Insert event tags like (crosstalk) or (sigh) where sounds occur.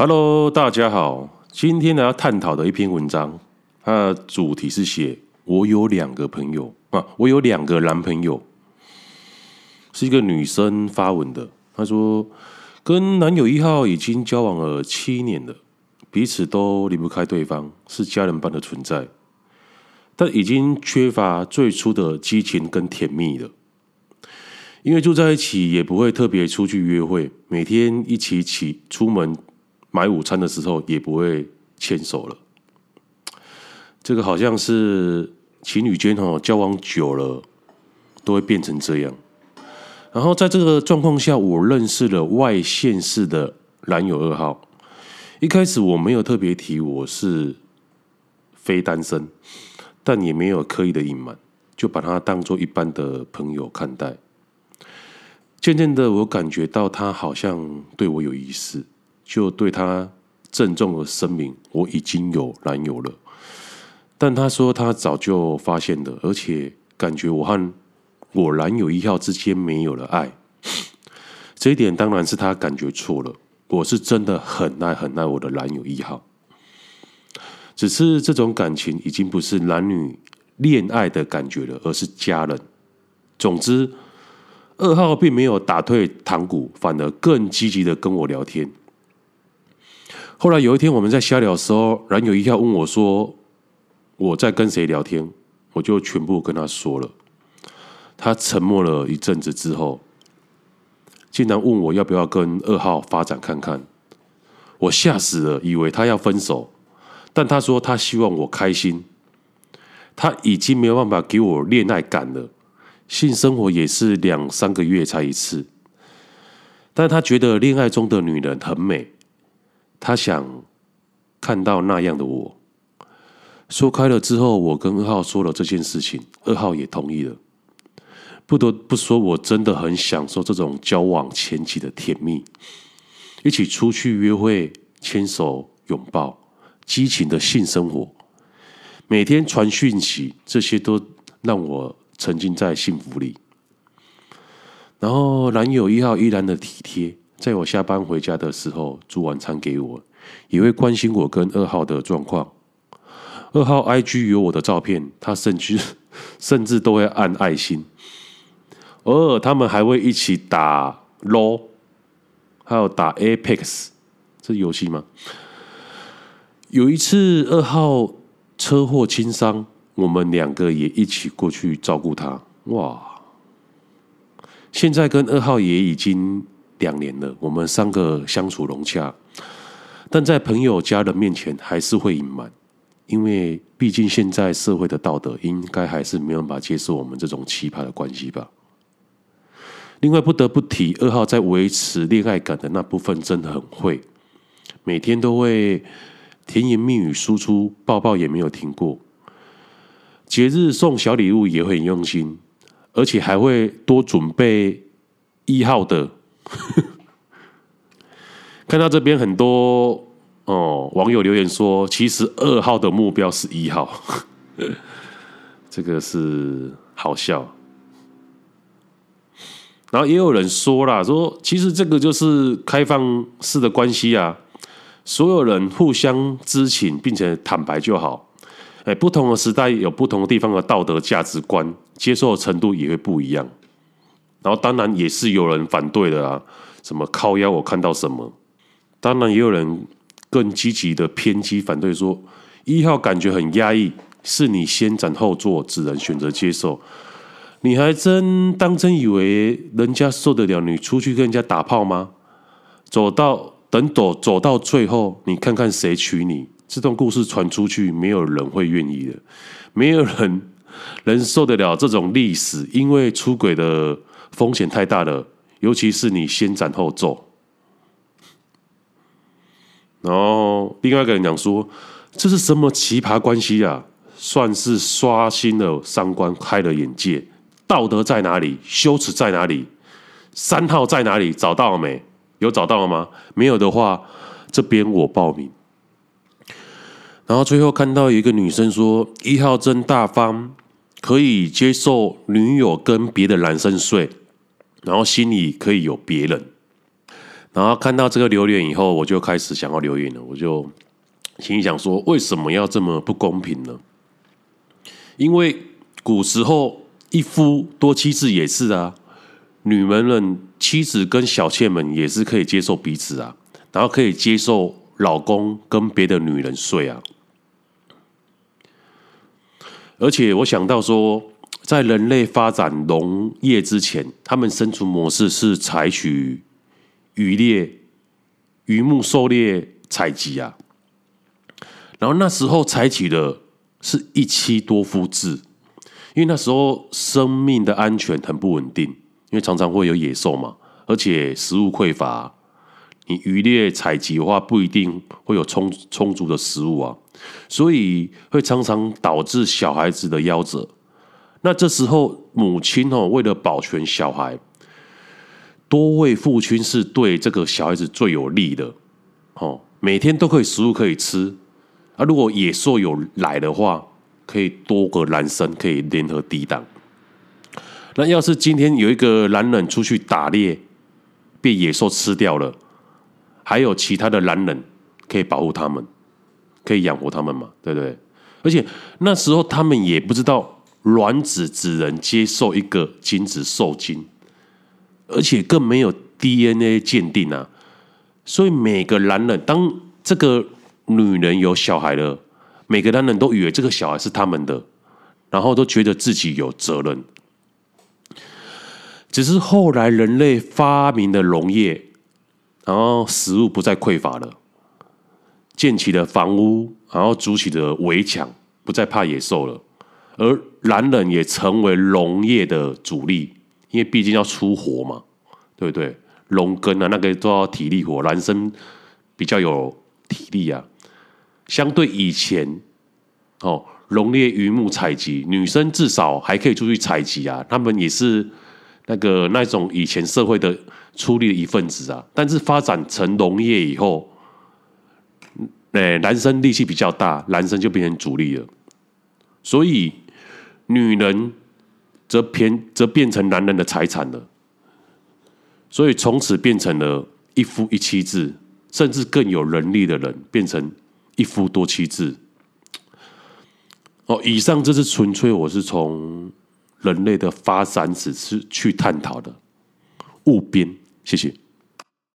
Hello，大家好。今天呢要探讨的一篇文章，它的主题是写我有两个朋友啊，我有两个男朋友，是一个女生发文的。她说，跟男友一号已经交往了七年了，彼此都离不开对方，是家人般的存在，但已经缺乏最初的激情跟甜蜜了。因为住在一起，也不会特别出去约会，每天一起起出门。买午餐的时候也不会牵手了，这个好像是情侣间哦，交往久了都会变成这样。然后在这个状况下，我认识了外县市的男友二号。一开始我没有特别提我是非单身，但也没有刻意的隐瞒，就把他当做一般的朋友看待。渐渐的，我感觉到他好像对我有意思。就对他郑重的声明，我已经有男友了。但他说他早就发现了，而且感觉我和我男友一号之间没有了爱。这一点当然是他感觉错了。我是真的很爱很爱我的男友一号，只是这种感情已经不是男女恋爱的感觉了，而是家人。总之，二号并没有打退堂鼓，反而更积极的跟我聊天。后来有一天，我们在瞎聊的时候，男友一下问我说：“我在跟谁聊天？”我就全部跟他说了。他沉默了一阵子之后，竟然问我要不要跟二号发展看看。我吓死了，以为他要分手，但他说他希望我开心。他已经没有办法给我恋爱感了，性生活也是两三个月才一次。但他觉得恋爱中的女人很美。他想看到那样的我。说开了之后，我跟二号说了这件事情，二号也同意了。不得不说，我真的很享受这种交往前期的甜蜜，一起出去约会、牵手、拥抱、激情的性生活，每天传讯息，这些都让我沉浸在幸福里。然后，男友一号依然的体贴。在我下班回家的时候，煮晚餐给我，也会关心我跟二号的状况。二号 IG 有我的照片，他甚至 (laughs) 甚至都会按爱心。偶尔他们还会一起打 LO，还有打 Apex，这游戏吗？有一次二号车祸轻伤，我们两个也一起过去照顾他。哇！现在跟二号也已经。两年了，我们三个相处融洽，但在朋友、家人面前还是会隐瞒，因为毕竟现在社会的道德应该还是没有办法接受我们这种奇葩的关系吧。另外，不得不提二号在维持恋爱感的那部分真的很会，每天都会甜言蜜语输出，抱抱也没有停过。节日送小礼物也很用心，而且还会多准备一号的。(laughs) 看到这边很多哦，网友留言说，其实二号的目标是一号，(laughs) 这个是好笑。然后也有人说啦，说其实这个就是开放式的关系啊，所有人互相知情并且坦白就好。哎，不同的时代有不同的地方的道德价值观，接受的程度也会不一样。然后当然也是有人反对的啊，什么靠腰我看到什么，当然也有人更积极的偏激反对说，一号感觉很压抑，是你先斩后奏，只能选择接受。你还真当真以为人家受得了你出去跟人家打炮吗？走到等走走到最后，你看看谁娶你？这段故事传出去，没有人会愿意的，没有人能受得了这种历史，因为出轨的。风险太大了，尤其是你先斩后奏。然后另外一个人讲说：“这是什么奇葩关系啊？算是刷新了三观，开了眼界。道德在哪里？羞耻在哪里？三号在哪里？找到了没？有找到了吗？没有的话，这边我报名。”然后最后看到一个女生说：“一号真大方。”可以接受女友跟别的男生睡，然后心里可以有别人。然后看到这个留言以后，我就开始想要留言了。我就心里想说，为什么要这么不公平呢？因为古时候一夫多妻制也是啊，女人们妻子跟小妾们也是可以接受彼此啊，然后可以接受老公跟别的女人睡啊。而且我想到说，在人类发展农业之前，他们生存模式是采取渔猎、渔牧狩猎、采集啊。然后那时候采取的是一妻多夫制，因为那时候生命的安全很不稳定，因为常常会有野兽嘛，而且食物匮乏，你渔猎采集的话不一定会有充充足的食物啊。所以会常常导致小孩子的夭折。那这时候母亲哦，为了保全小孩，多位父亲是对这个小孩子最有利的。哦，每天都可以食物可以吃。啊，如果野兽有来的话，可以多个男生可以联合抵挡。那要是今天有一个男人出去打猎，被野兽吃掉了，还有其他的男人可以保护他们。可以养活他们嘛？对不对？而且那时候他们也不知道卵子只能接受一个精子受精，而且更没有 DNA 鉴定啊。所以每个男人，当这个女人有小孩了，每个男人都以为这个小孩是他们的，然后都觉得自己有责任。只是后来人类发明了农业，然后食物不再匮乏了。建起了房屋，然后筑起了围墙，不再怕野兽了。而男人也成为农业的主力，因为毕竟要出活嘛，对不对？农耕啊，那个都要体力活，男生比较有体力啊。相对以前，哦，农业、渔牧、采集，女生至少还可以出去采集啊，他们也是那个那种以前社会的出力的一份子啊。但是发展成农业以后，哎，男生力气比较大，男生就变成主力了，所以女人则偏则变成男人的财产了，所以从此变成了一夫一妻制，甚至更有能力的人变成一夫多妻制。哦，以上这是纯粹我是从人类的发展史去去探讨的，务边，谢谢。